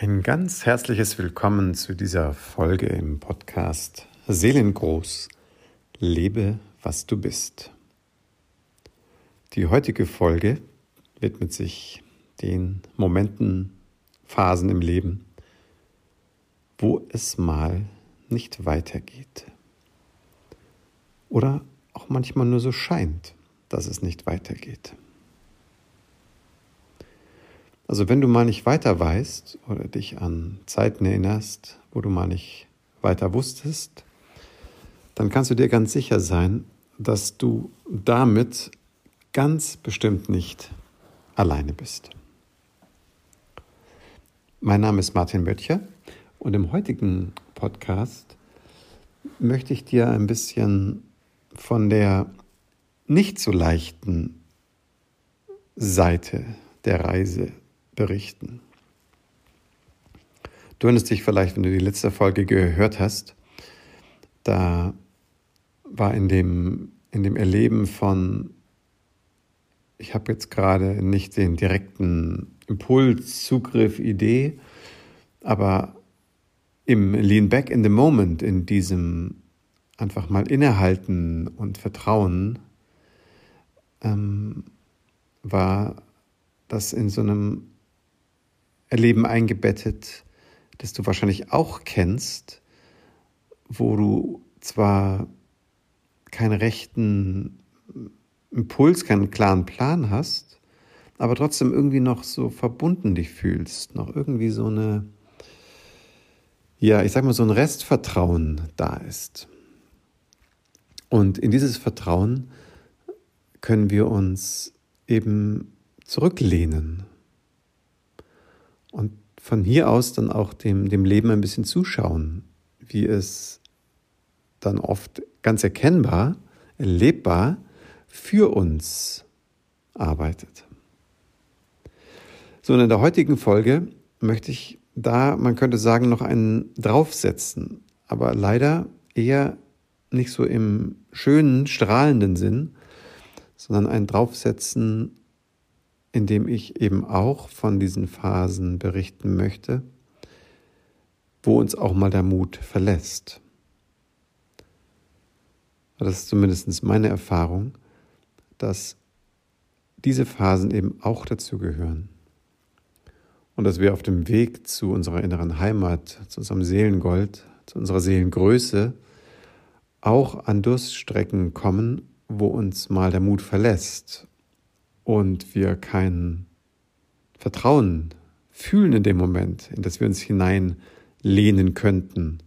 Ein ganz herzliches Willkommen zu dieser Folge im Podcast Seelengroß. Lebe, was du bist. Die heutige Folge widmet sich den Momenten, Phasen im Leben, wo es mal nicht weitergeht. Oder auch manchmal nur so scheint, dass es nicht weitergeht. Also wenn du mal nicht weiter weißt oder dich an Zeiten erinnerst, wo du mal nicht weiter wusstest, dann kannst du dir ganz sicher sein, dass du damit ganz bestimmt nicht alleine bist. Mein Name ist Martin Böttcher und im heutigen Podcast möchte ich dir ein bisschen von der nicht so leichten Seite der Reise berichten. Du erinnerst dich vielleicht, wenn du die letzte Folge gehört hast, da war in dem, in dem Erleben von, ich habe jetzt gerade nicht den direkten Impuls, Zugriff, Idee, aber im Lean Back in the Moment, in diesem einfach mal innehalten und Vertrauen, ähm, war das in so einem Erleben eingebettet, das du wahrscheinlich auch kennst, wo du zwar keinen rechten Impuls, keinen klaren Plan hast, aber trotzdem irgendwie noch so verbunden dich fühlst, noch irgendwie so eine, ja, ich sag mal, so ein Restvertrauen da ist. Und in dieses Vertrauen können wir uns eben zurücklehnen und von hier aus dann auch dem, dem Leben ein bisschen zuschauen, wie es dann oft ganz erkennbar, erlebbar für uns arbeitet. So, in der heutigen Folge möchte ich da, man könnte sagen, noch einen draufsetzen, aber leider eher nicht so im schönen, strahlenden Sinn, sondern ein draufsetzen in dem ich eben auch von diesen Phasen berichten möchte, wo uns auch mal der Mut verlässt. Das ist zumindest meine Erfahrung, dass diese Phasen eben auch dazu gehören. Und dass wir auf dem Weg zu unserer inneren Heimat, zu unserem Seelengold, zu unserer Seelengröße auch an Durststrecken kommen, wo uns mal der Mut verlässt und wir kein Vertrauen fühlen in dem Moment, in das wir uns hineinlehnen könnten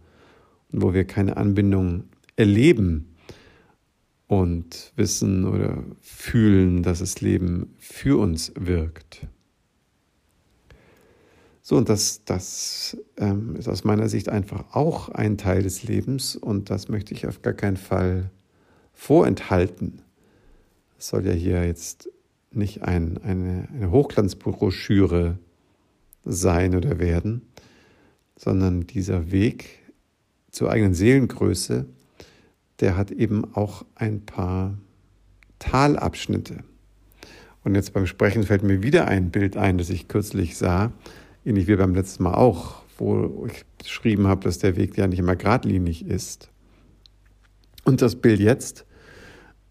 und wo wir keine Anbindung erleben und wissen oder fühlen, dass das Leben für uns wirkt. So, und das, das ähm, ist aus meiner Sicht einfach auch ein Teil des Lebens und das möchte ich auf gar keinen Fall vorenthalten. Es soll ja hier jetzt nicht ein, eine, eine Hochglanzbroschüre sein oder werden, sondern dieser Weg zur eigenen Seelengröße, der hat eben auch ein paar Talabschnitte. Und jetzt beim Sprechen fällt mir wieder ein Bild ein, das ich kürzlich sah, ähnlich wie beim letzten Mal auch, wo ich beschrieben habe, dass der Weg ja nicht immer geradlinig ist. Und das Bild jetzt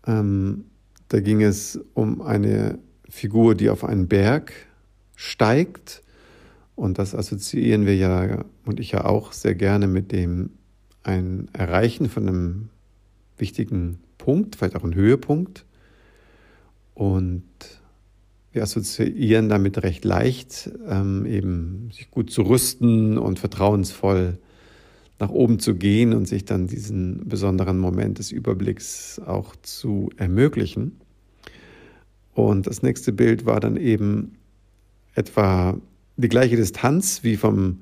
ähm, da ging es um eine Figur, die auf einen Berg steigt. Und das assoziieren wir ja und ich ja auch sehr gerne mit dem ein Erreichen von einem wichtigen Punkt, vielleicht auch ein Höhepunkt. Und wir assoziieren damit recht leicht, ähm, eben sich gut zu rüsten und vertrauensvoll nach oben zu gehen und sich dann diesen besonderen Moment des Überblicks auch zu ermöglichen. Und das nächste Bild war dann eben etwa die gleiche Distanz wie vom,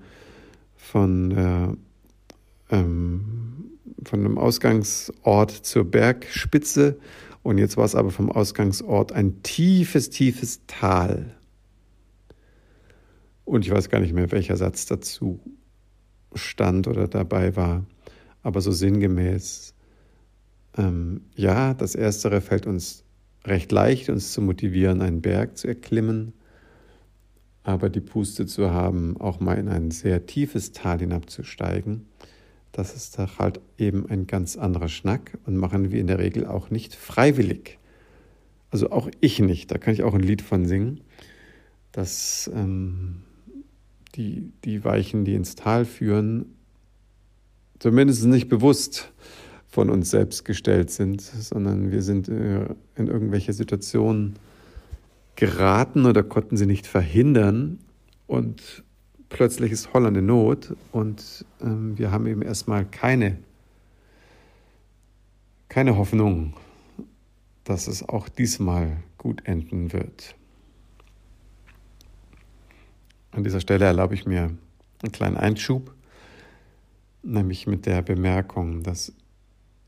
von, äh, ähm, von einem Ausgangsort zur Bergspitze. Und jetzt war es aber vom Ausgangsort ein tiefes, tiefes Tal. Und ich weiß gar nicht mehr, welcher Satz dazu stand oder dabei war, aber so sinngemäß, ähm, ja, das Erstere fällt uns recht leicht, uns zu motivieren, einen Berg zu erklimmen. aber die Puste zu haben, auch mal in ein sehr tiefes Tal hinabzusteigen, das ist doch halt eben ein ganz anderer Schnack und machen wir in der Regel auch nicht freiwillig. Also auch ich nicht, da kann ich auch ein Lied von singen, dass ähm, die, die Weichen, die ins Tal führen, zumindest nicht bewusst von uns selbst gestellt sind, sondern wir sind äh, in irgendwelche Situationen geraten oder konnten sie nicht verhindern und plötzlich ist Holland in Not und ähm, wir haben eben erstmal keine, keine Hoffnung, dass es auch diesmal gut enden wird. An dieser Stelle erlaube ich mir einen kleinen Einschub, nämlich mit der Bemerkung, dass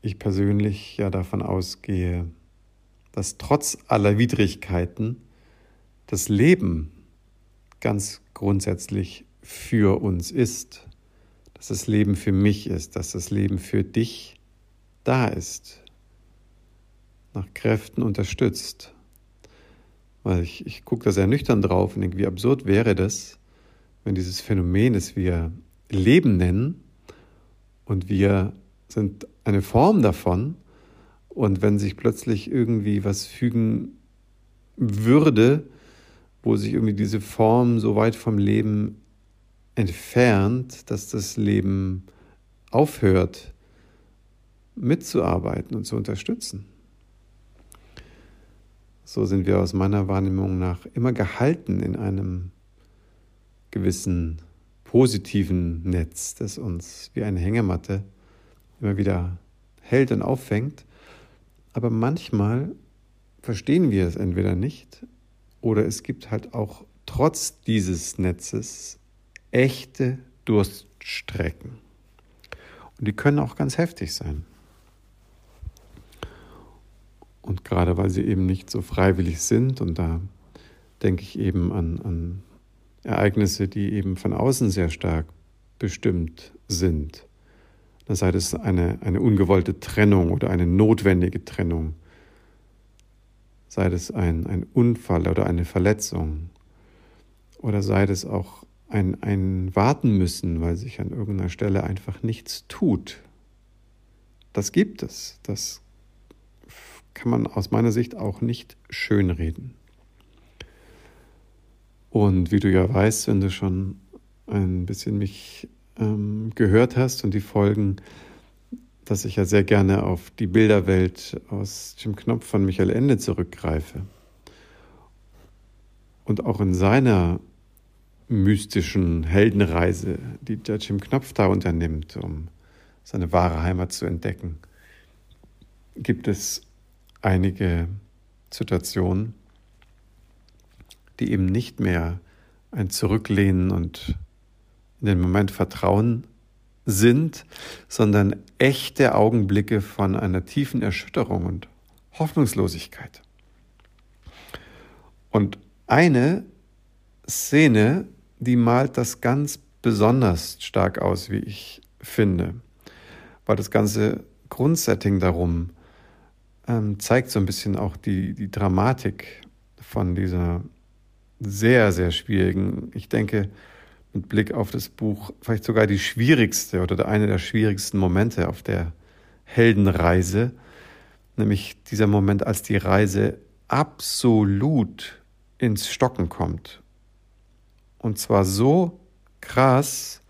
ich persönlich ja davon ausgehe, dass trotz aller Widrigkeiten das Leben ganz grundsätzlich für uns ist, dass das Leben für mich ist, dass das Leben für dich da ist, nach Kräften unterstützt. Weil ich, ich gucke da sehr nüchtern drauf und denke, wie absurd wäre das, wenn dieses Phänomen, das wir Leben nennen, und wir sind eine Form davon, und wenn sich plötzlich irgendwie was fügen würde, wo sich irgendwie diese Form so weit vom Leben entfernt, dass das Leben aufhört mitzuarbeiten und zu unterstützen. So sind wir aus meiner Wahrnehmung nach immer gehalten in einem gewissen positiven Netz, das uns wie eine Hängematte immer wieder hält und auffängt. Aber manchmal verstehen wir es entweder nicht oder es gibt halt auch trotz dieses Netzes echte Durststrecken. Und die können auch ganz heftig sein. Und gerade weil sie eben nicht so freiwillig sind, und da denke ich eben an, an Ereignisse, die eben von außen sehr stark bestimmt sind. Dann sei es eine, eine ungewollte Trennung oder eine notwendige Trennung, sei es ein, ein Unfall oder eine Verletzung, oder sei es auch ein, ein Warten müssen, weil sich an irgendeiner Stelle einfach nichts tut. Das gibt es. Das kann man aus meiner Sicht auch nicht schönreden. Und wie du ja weißt, wenn du schon ein bisschen mich ähm, gehört hast und die Folgen, dass ich ja sehr gerne auf die Bilderwelt aus Jim Knopf von Michael Ende zurückgreife. Und auch in seiner mystischen Heldenreise, die der Jim Knopf da unternimmt, um seine wahre Heimat zu entdecken, gibt es einige Situationen, die eben nicht mehr ein Zurücklehnen und in den Moment Vertrauen sind, sondern echte Augenblicke von einer tiefen Erschütterung und Hoffnungslosigkeit. Und eine Szene, die malt das ganz besonders stark aus, wie ich finde, weil das ganze Grundsetting darum ähm, zeigt so ein bisschen auch die, die Dramatik von dieser sehr, sehr schwierigen, ich denke, mit Blick auf das Buch, vielleicht sogar die schwierigste oder eine der schwierigsten Momente auf der Heldenreise, nämlich dieser Moment, als die Reise absolut ins Stocken kommt. Und zwar so krass,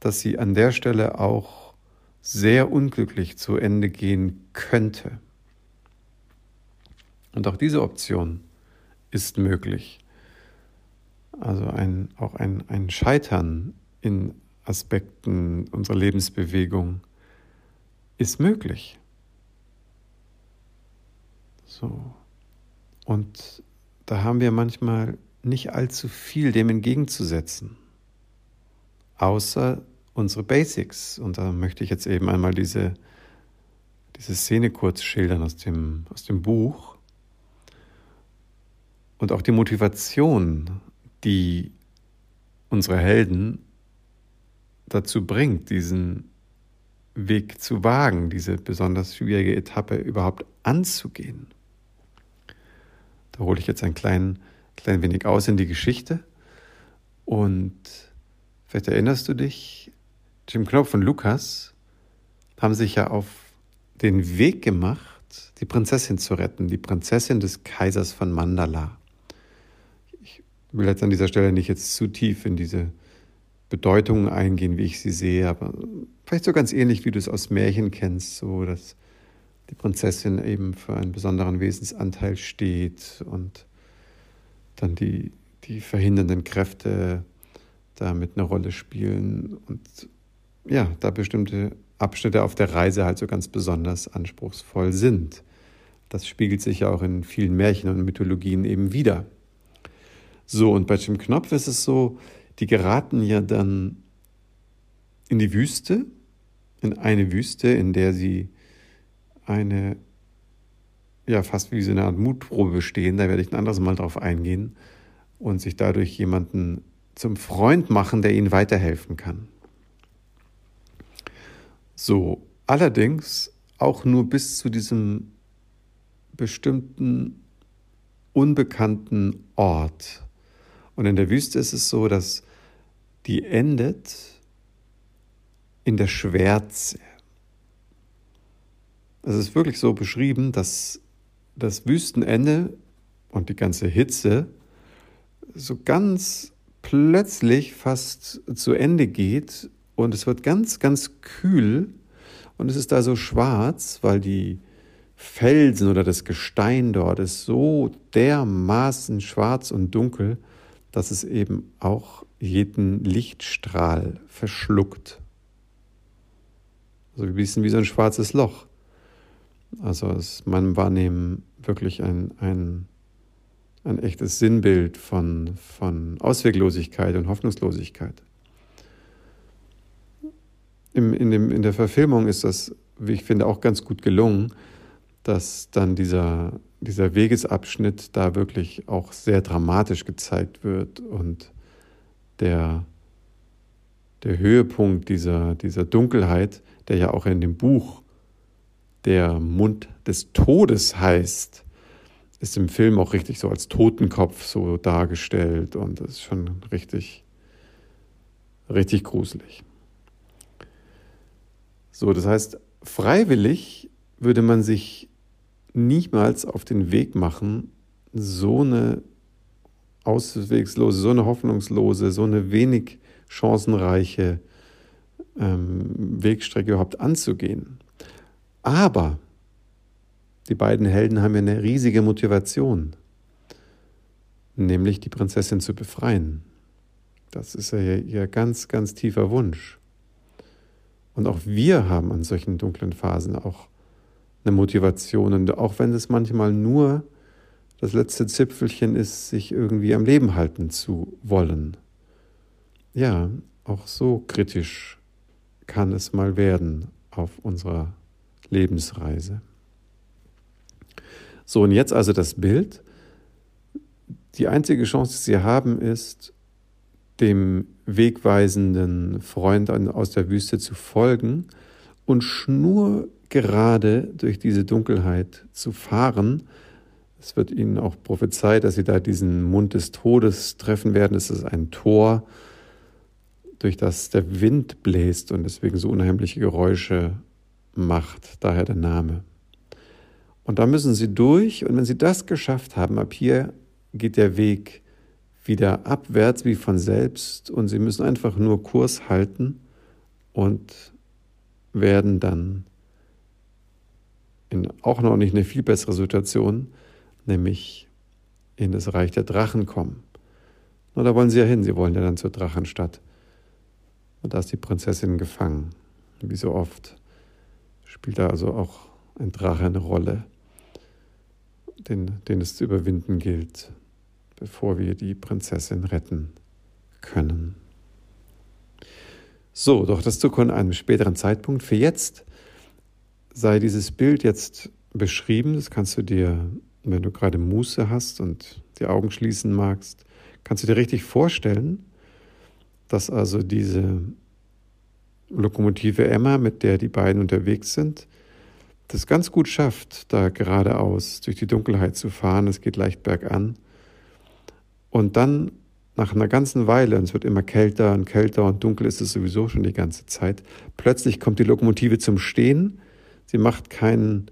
dass sie an der Stelle auch sehr unglücklich zu Ende gehen könnte. Und auch diese Option ist möglich. Also ein, auch ein, ein Scheitern in Aspekten unserer Lebensbewegung ist möglich. So. Und da haben wir manchmal nicht allzu viel dem entgegenzusetzen, außer unsere Basics. Und da möchte ich jetzt eben einmal diese, diese Szene kurz schildern aus dem, aus dem Buch und auch die Motivation, die unsere Helden dazu bringt, diesen Weg zu wagen, diese besonders schwierige Etappe überhaupt anzugehen. Da hole ich jetzt ein klein, klein wenig aus in die Geschichte Und vielleicht erinnerst du dich, Jim Knopf und Lukas haben sich ja auf den Weg gemacht, die Prinzessin zu retten, die Prinzessin des Kaisers von Mandala. Ich will jetzt an dieser Stelle nicht jetzt zu tief in diese Bedeutungen eingehen, wie ich sie sehe, aber vielleicht so ganz ähnlich, wie du es aus Märchen kennst, so dass die Prinzessin eben für einen besonderen Wesensanteil steht und dann die, die verhindernden Kräfte damit eine Rolle spielen und ja, da bestimmte Abschnitte auf der Reise halt so ganz besonders anspruchsvoll sind. Das spiegelt sich ja auch in vielen Märchen und Mythologien eben wieder. So, und bei Jim Knopf ist es so, die geraten ja dann in die Wüste, in eine Wüste, in der sie eine, ja, fast wie so eine Art Mutprobe bestehen, da werde ich ein anderes Mal drauf eingehen, und sich dadurch jemanden zum Freund machen, der ihnen weiterhelfen kann. So, allerdings auch nur bis zu diesem bestimmten unbekannten Ort. Und in der Wüste ist es so, dass die endet in der Schwärze. Es ist wirklich so beschrieben, dass das Wüstenende und die ganze Hitze so ganz plötzlich fast zu Ende geht und es wird ganz, ganz kühl und es ist da so schwarz, weil die Felsen oder das Gestein dort ist so dermaßen schwarz und dunkel, dass es eben auch jeden Lichtstrahl verschluckt. Also ein bisschen wie so ein schwarzes Loch. Also ist meinem Wahrnehmen wirklich ein, ein, ein echtes Sinnbild von, von Ausweglosigkeit und Hoffnungslosigkeit. Im, in, dem, in der Verfilmung ist das, wie ich finde, auch ganz gut gelungen, dass dann dieser, dieser Wegesabschnitt da wirklich auch sehr dramatisch gezeigt wird und der, der Höhepunkt dieser, dieser Dunkelheit, der ja auch in dem Buch der Mund des Todes heißt, ist im Film auch richtig so als Totenkopf so dargestellt und das ist schon richtig, richtig gruselig. So, das heißt, freiwillig würde man sich niemals auf den Weg machen, so eine auswegslose, so eine hoffnungslose, so eine wenig chancenreiche ähm, Wegstrecke überhaupt anzugehen. Aber die beiden Helden haben ja eine riesige Motivation, nämlich die Prinzessin zu befreien. Das ist ja ihr ganz, ganz tiefer Wunsch. Und auch wir haben an solchen dunklen Phasen auch eine Motivation. Und auch wenn es manchmal nur das letzte Zipfelchen ist, sich irgendwie am Leben halten zu wollen. Ja, auch so kritisch kann es mal werden auf unserer Lebensreise. So, und jetzt also das Bild. Die einzige Chance, die Sie haben, ist, dem wegweisenden Freund aus der Wüste zu folgen und schnurgerade durch diese Dunkelheit zu fahren. Es wird ihnen auch prophezeit, dass sie da diesen Mund des Todes treffen werden. Es ist ein Tor, durch das der Wind bläst und deswegen so unheimliche Geräusche macht, daher der Name. Und da müssen sie durch und wenn sie das geschafft haben, ab hier geht der Weg wieder abwärts wie von selbst und sie müssen einfach nur Kurs halten und werden dann in auch noch nicht eine viel bessere Situation, nämlich in das Reich der Drachen kommen. Nur da wollen sie ja hin, sie wollen ja dann zur Drachenstadt. Und da ist die Prinzessin gefangen. Wie so oft spielt da also auch ein Drache eine Rolle, den, den es zu überwinden gilt bevor wir die Prinzessin retten können. So, doch das zu einem späteren Zeitpunkt. Für jetzt sei dieses Bild jetzt beschrieben. Das kannst du dir, wenn du gerade Muße hast und die Augen schließen magst, kannst du dir richtig vorstellen, dass also diese Lokomotive Emma, mit der die beiden unterwegs sind, das ganz gut schafft, da geradeaus durch die Dunkelheit zu fahren. Es geht leicht bergan und dann nach einer ganzen Weile, und es wird immer kälter und kälter und dunkel ist es sowieso schon die ganze Zeit, plötzlich kommt die Lokomotive zum Stehen, sie macht keinen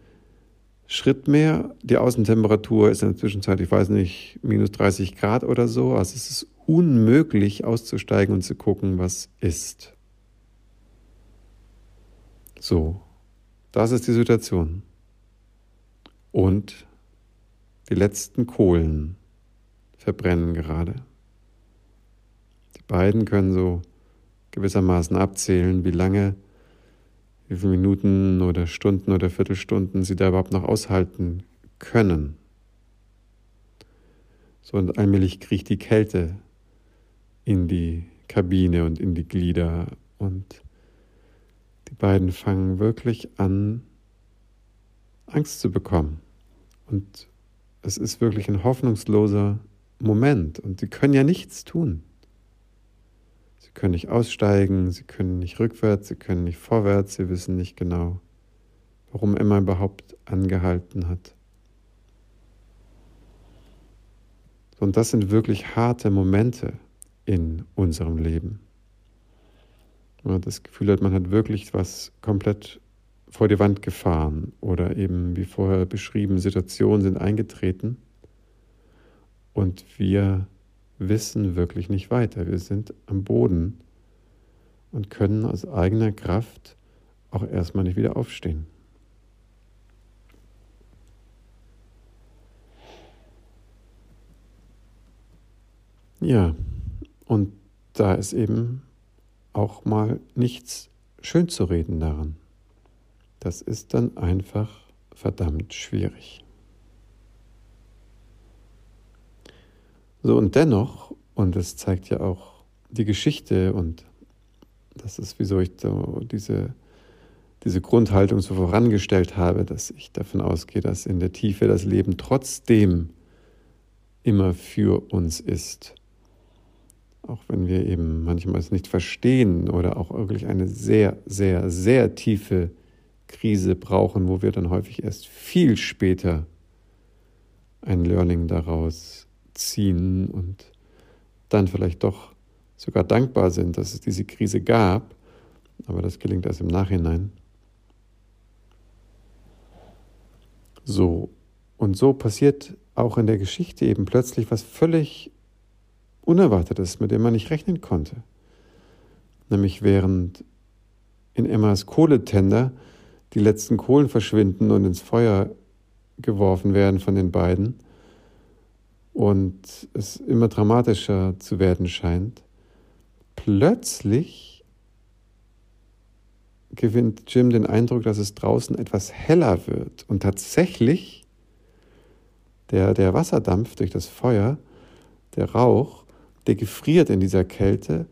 Schritt mehr, die Außentemperatur ist in der Zwischenzeit, ich weiß nicht, minus 30 Grad oder so, also es ist unmöglich auszusteigen und zu gucken, was ist. So, das ist die Situation. Und die letzten Kohlen verbrennen gerade. Die beiden können so gewissermaßen abzählen, wie lange, wie viele Minuten oder Stunden oder Viertelstunden sie da überhaupt noch aushalten können. So und allmählich kriecht die Kälte in die Kabine und in die Glieder und die beiden fangen wirklich an, Angst zu bekommen. Und es ist wirklich ein hoffnungsloser Moment. Und sie können ja nichts tun. Sie können nicht aussteigen, sie können nicht rückwärts, sie können nicht vorwärts, sie wissen nicht genau, warum Emma überhaupt angehalten hat. Und das sind wirklich harte Momente in unserem Leben. Man das Gefühl hat, man hat wirklich was komplett vor die Wand gefahren oder eben, wie vorher beschrieben, Situationen sind eingetreten und wir wissen wirklich nicht weiter. Wir sind am Boden und können aus eigener Kraft auch erstmal nicht wieder aufstehen. Ja, und da ist eben auch mal nichts schön zu reden daran. Das ist dann einfach verdammt schwierig. So und dennoch, und das zeigt ja auch die Geschichte und das ist, wieso ich so diese, diese Grundhaltung so vorangestellt habe, dass ich davon ausgehe, dass in der Tiefe das Leben trotzdem immer für uns ist. Auch wenn wir eben manchmal es nicht verstehen oder auch wirklich eine sehr, sehr, sehr tiefe Krise brauchen, wo wir dann häufig erst viel später ein Learning daraus ziehen und dann vielleicht doch sogar dankbar sind, dass es diese Krise gab, aber das gelingt erst im Nachhinein. So, und so passiert auch in der Geschichte eben plötzlich was völlig Unerwartetes, mit dem man nicht rechnen konnte. Nämlich während in Emmas Kohletender die letzten Kohlen verschwinden und ins Feuer geworfen werden von den beiden und es immer dramatischer zu werden scheint, plötzlich gewinnt Jim den Eindruck, dass es draußen etwas heller wird und tatsächlich der, der Wasserdampf durch das Feuer, der Rauch, der gefriert in dieser Kälte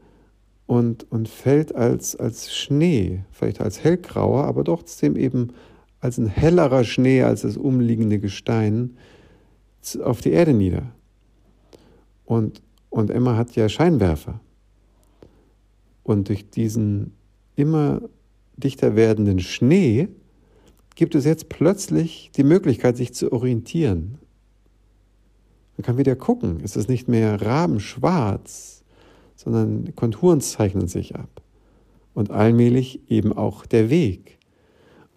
und, und fällt als, als Schnee, vielleicht als hellgrauer, aber trotzdem eben als ein hellerer Schnee als das umliegende Gestein auf die Erde nieder. Und, und Emma hat ja Scheinwerfer. Und durch diesen immer dichter werdenden Schnee gibt es jetzt plötzlich die Möglichkeit, sich zu orientieren. Man kann wieder gucken, ist es nicht mehr rabenschwarz, sondern Konturen zeichnen sich ab. Und allmählich eben auch der Weg.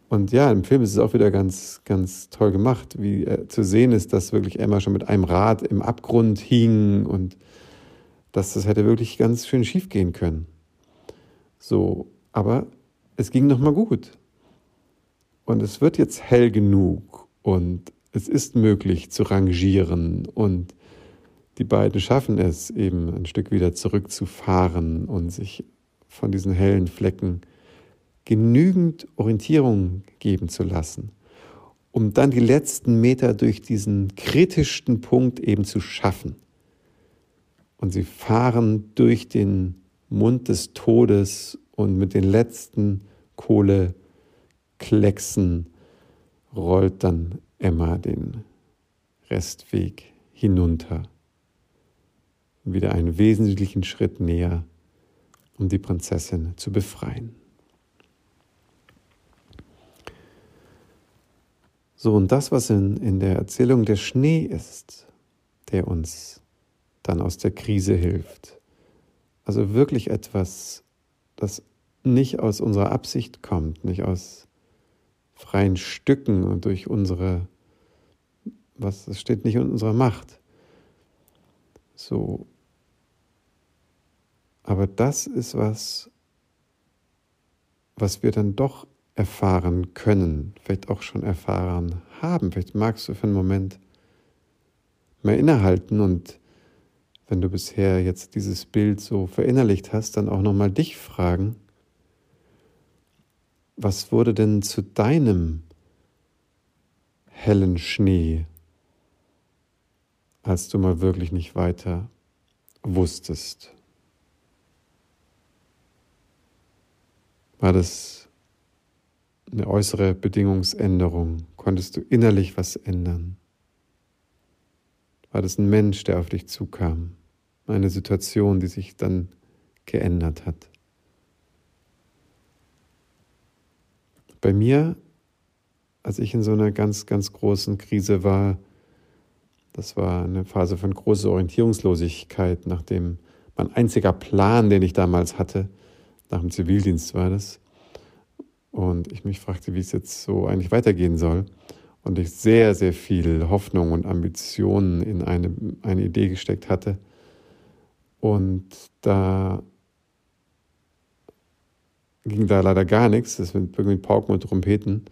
Und ja, im Film ist es auch wieder ganz, ganz toll gemacht, wie äh, zu sehen ist, dass wirklich Emma schon mit einem Rad im Abgrund hing und dass das hätte wirklich ganz schön schief gehen können. So, aber es ging nochmal gut. Und es wird jetzt hell genug und es ist möglich zu rangieren und die beiden schaffen es eben ein Stück wieder zurückzufahren und sich von diesen hellen Flecken genügend Orientierung geben zu lassen, um dann die letzten Meter durch diesen kritischsten Punkt eben zu schaffen. Und sie fahren durch den Mund des Todes und mit den letzten Kohleklecksen rollt dann Emma den Restweg hinunter wieder einen wesentlichen Schritt näher, um die Prinzessin zu befreien. So, und das, was in, in der Erzählung der Schnee ist, der uns dann aus der Krise hilft. Also wirklich etwas, das nicht aus unserer Absicht kommt, nicht aus freien Stücken und durch unsere, was, es steht nicht in unserer Macht. So. Aber das ist was, was wir dann doch erfahren können, vielleicht auch schon erfahren haben. Vielleicht magst du für einen Moment mal innehalten und wenn du bisher jetzt dieses Bild so verinnerlicht hast, dann auch nochmal dich fragen, was wurde denn zu deinem hellen Schnee, als du mal wirklich nicht weiter wusstest? War das eine äußere Bedingungsänderung? Konntest du innerlich was ändern? War das ein Mensch, der auf dich zukam? Eine Situation, die sich dann geändert hat? Bei mir, als ich in so einer ganz, ganz großen Krise war, das war eine Phase von großer Orientierungslosigkeit, nachdem mein einziger Plan, den ich damals hatte, nach dem Zivildienst war das, und ich mich fragte, wie es jetzt so eigentlich weitergehen soll. Und ich sehr, sehr viel Hoffnung und Ambitionen in eine, eine Idee gesteckt hatte. Und da ging da leider gar nichts. Das mit irgendwie Pauken und Trompeten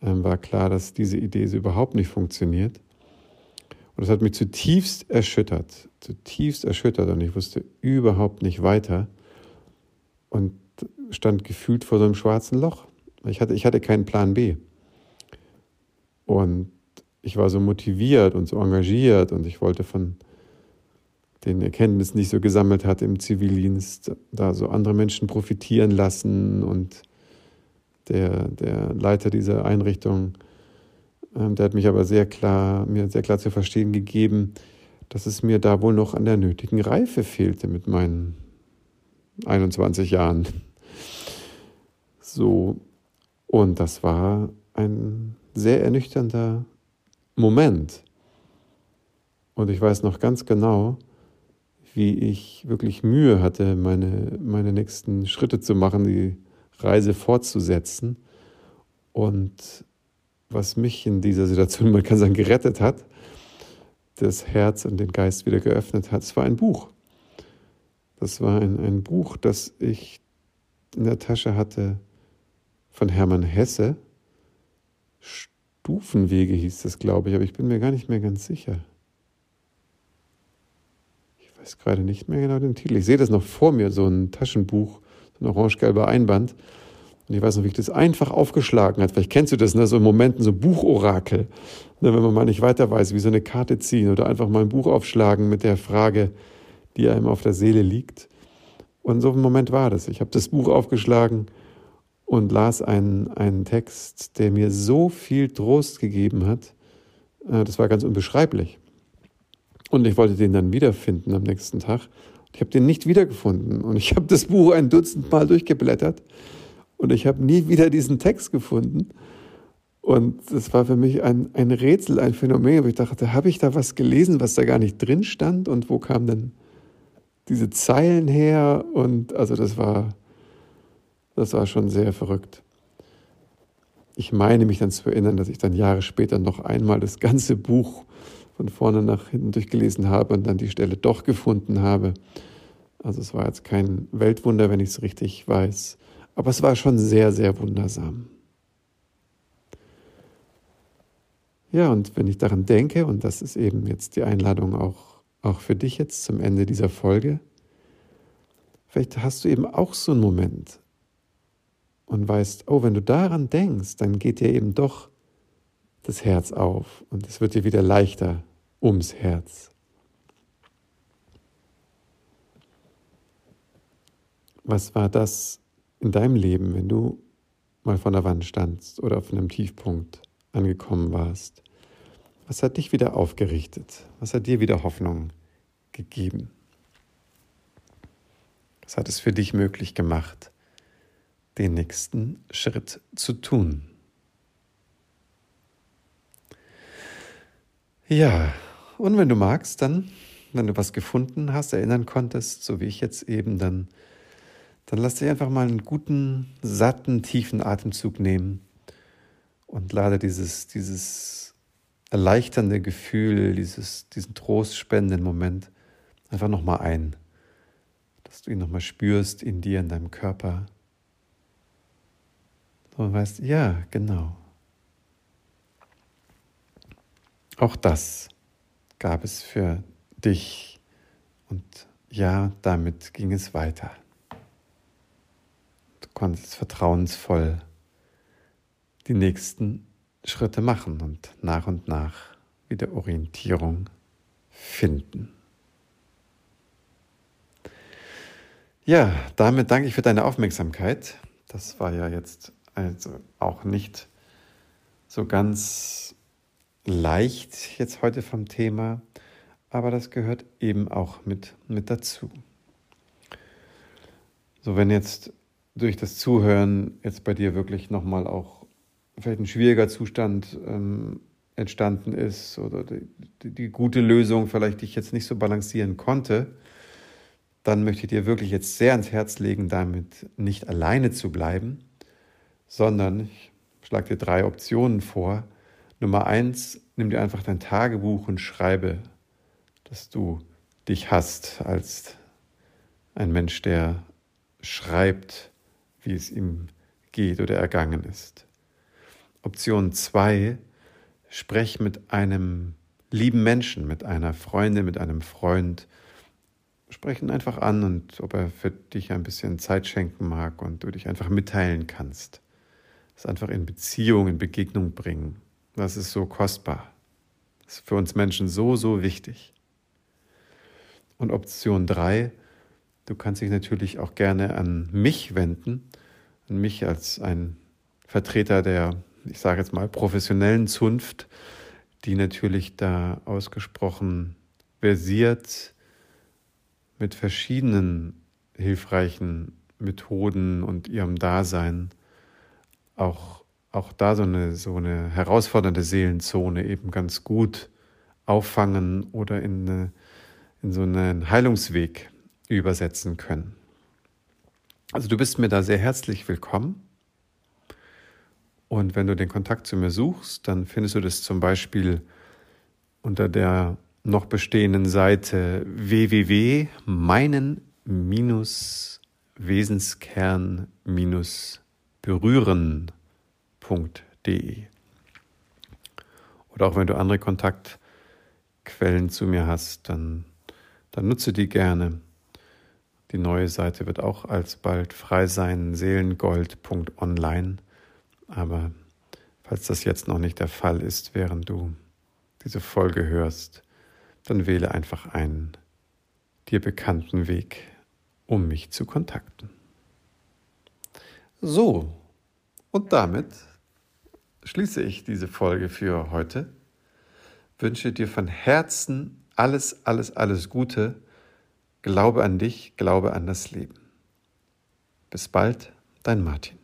ähm, war klar, dass diese Idee so überhaupt nicht funktioniert. Und das hat mich zutiefst erschüttert, zutiefst erschüttert. Und ich wusste überhaupt nicht weiter und stand gefühlt vor so einem schwarzen Loch. Ich hatte, ich hatte keinen Plan B. Und ich war so motiviert und so engagiert und ich wollte von den Erkenntnissen, die ich so gesammelt hatte im Zivildienst, da so andere Menschen profitieren lassen. Und der, der Leiter dieser Einrichtung, ähm, der hat mich aber sehr klar, mir sehr klar zu verstehen gegeben, dass es mir da wohl noch an der nötigen Reife fehlte mit meinen 21 Jahren. So, und das war ein sehr ernüchternder Moment. Und ich weiß noch ganz genau, wie ich wirklich Mühe hatte, meine, meine nächsten Schritte zu machen, die Reise fortzusetzen. Und was mich in dieser Situation, man kann sagen, gerettet hat, das Herz und den Geist wieder geöffnet hat, es war ein Buch. Das war ein, ein Buch, das ich in der Tasche hatte, von Hermann Hesse. Stufenwege hieß das, glaube ich, aber ich bin mir gar nicht mehr ganz sicher. Ich weiß gerade nicht mehr genau den Titel. Ich sehe das noch vor mir, so ein Taschenbuch, so ein orange-gelber Einband. Und ich weiß noch, wie ich das einfach aufgeschlagen habe. Vielleicht kennst du das, ne? so in Momenten, so Buchorakel. Ne? Wenn man mal nicht weiter weiß, wie so eine Karte ziehen oder einfach mal ein Buch aufschlagen mit der Frage, die einem auf der Seele liegt. Und so ein Moment war das. Ich habe das Buch aufgeschlagen und las einen, einen Text, der mir so viel Trost gegeben hat. Äh, das war ganz unbeschreiblich. Und ich wollte den dann wiederfinden am nächsten Tag. Ich habe den nicht wiedergefunden. Und ich habe das Buch ein Dutzend Mal durchgeblättert. Und ich habe nie wieder diesen Text gefunden. Und das war für mich ein, ein Rätsel, ein Phänomen, wo ich dachte, habe ich da was gelesen, was da gar nicht drin stand? Und wo kamen denn diese Zeilen her? Und also das war das war schon sehr verrückt. Ich meine mich dann zu erinnern, dass ich dann Jahre später noch einmal das ganze Buch von vorne nach hinten durchgelesen habe und dann die Stelle doch gefunden habe. Also es war jetzt kein Weltwunder, wenn ich es richtig weiß, aber es war schon sehr, sehr wundersam. Ja, und wenn ich daran denke, und das ist eben jetzt die Einladung auch, auch für dich jetzt zum Ende dieser Folge, vielleicht hast du eben auch so einen Moment, und weißt, oh, wenn du daran denkst, dann geht dir eben doch das Herz auf und es wird dir wieder leichter ums Herz. Was war das in deinem Leben, wenn du mal vor der Wand standst oder auf einem Tiefpunkt angekommen warst? Was hat dich wieder aufgerichtet? Was hat dir wieder Hoffnung gegeben? Was hat es für dich möglich gemacht, den nächsten Schritt zu tun. Ja, und wenn du magst, dann wenn du was gefunden hast, erinnern konntest, so wie ich jetzt eben, dann, dann lass dich einfach mal einen guten, satten, tiefen Atemzug nehmen und lade dieses, dieses erleichternde Gefühl, dieses, diesen trostspendenden Moment einfach nochmal ein, dass du ihn nochmal spürst in dir, in deinem Körper. Und weißt, ja, genau. Auch das gab es für dich und ja, damit ging es weiter. Du konntest vertrauensvoll die nächsten Schritte machen und nach und nach wieder Orientierung finden. Ja, damit danke ich für deine Aufmerksamkeit. Das war ja jetzt also auch nicht so ganz leicht jetzt heute vom Thema, aber das gehört eben auch mit, mit dazu. So, wenn jetzt durch das Zuhören jetzt bei dir wirklich nochmal auch vielleicht ein schwieriger Zustand ähm, entstanden ist oder die, die, die gute Lösung vielleicht dich jetzt nicht so balancieren konnte, dann möchte ich dir wirklich jetzt sehr ans Herz legen, damit nicht alleine zu bleiben, sondern ich schlage dir drei Optionen vor. Nummer eins, nimm dir einfach dein Tagebuch und schreibe, dass du dich hast als ein Mensch, der schreibt, wie es ihm geht oder ergangen ist. Option zwei, sprech mit einem lieben Menschen, mit einer Freundin, mit einem Freund, sprechen einfach an und ob er für dich ein bisschen Zeit schenken mag und du dich einfach mitteilen kannst. Das einfach in Beziehung, in Begegnung bringen. Das ist so kostbar. Das ist für uns Menschen so, so wichtig. Und Option 3, du kannst dich natürlich auch gerne an mich wenden, an mich als ein Vertreter der, ich sage jetzt mal, professionellen Zunft, die natürlich da ausgesprochen versiert mit verschiedenen hilfreichen Methoden und ihrem Dasein auch, auch da so eine, so eine herausfordernde Seelenzone eben ganz gut auffangen oder in, eine, in so einen Heilungsweg übersetzen können. Also du bist mir da sehr herzlich willkommen. Und wenn du den Kontakt zu mir suchst, dann findest du das zum Beispiel unter der noch bestehenden Seite www.meinen-wesenskern-berühren.de. Oder auch wenn du andere Kontaktquellen zu mir hast, dann, dann nutze die gerne. Die neue Seite wird auch alsbald frei sein, seelengold.online. Aber falls das jetzt noch nicht der Fall ist, während du diese Folge hörst, dann wähle einfach einen dir bekannten Weg, um mich zu kontakten. So, und damit schließe ich diese Folge für heute. Wünsche dir von Herzen alles, alles, alles Gute. Glaube an dich, glaube an das Leben. Bis bald, dein Martin.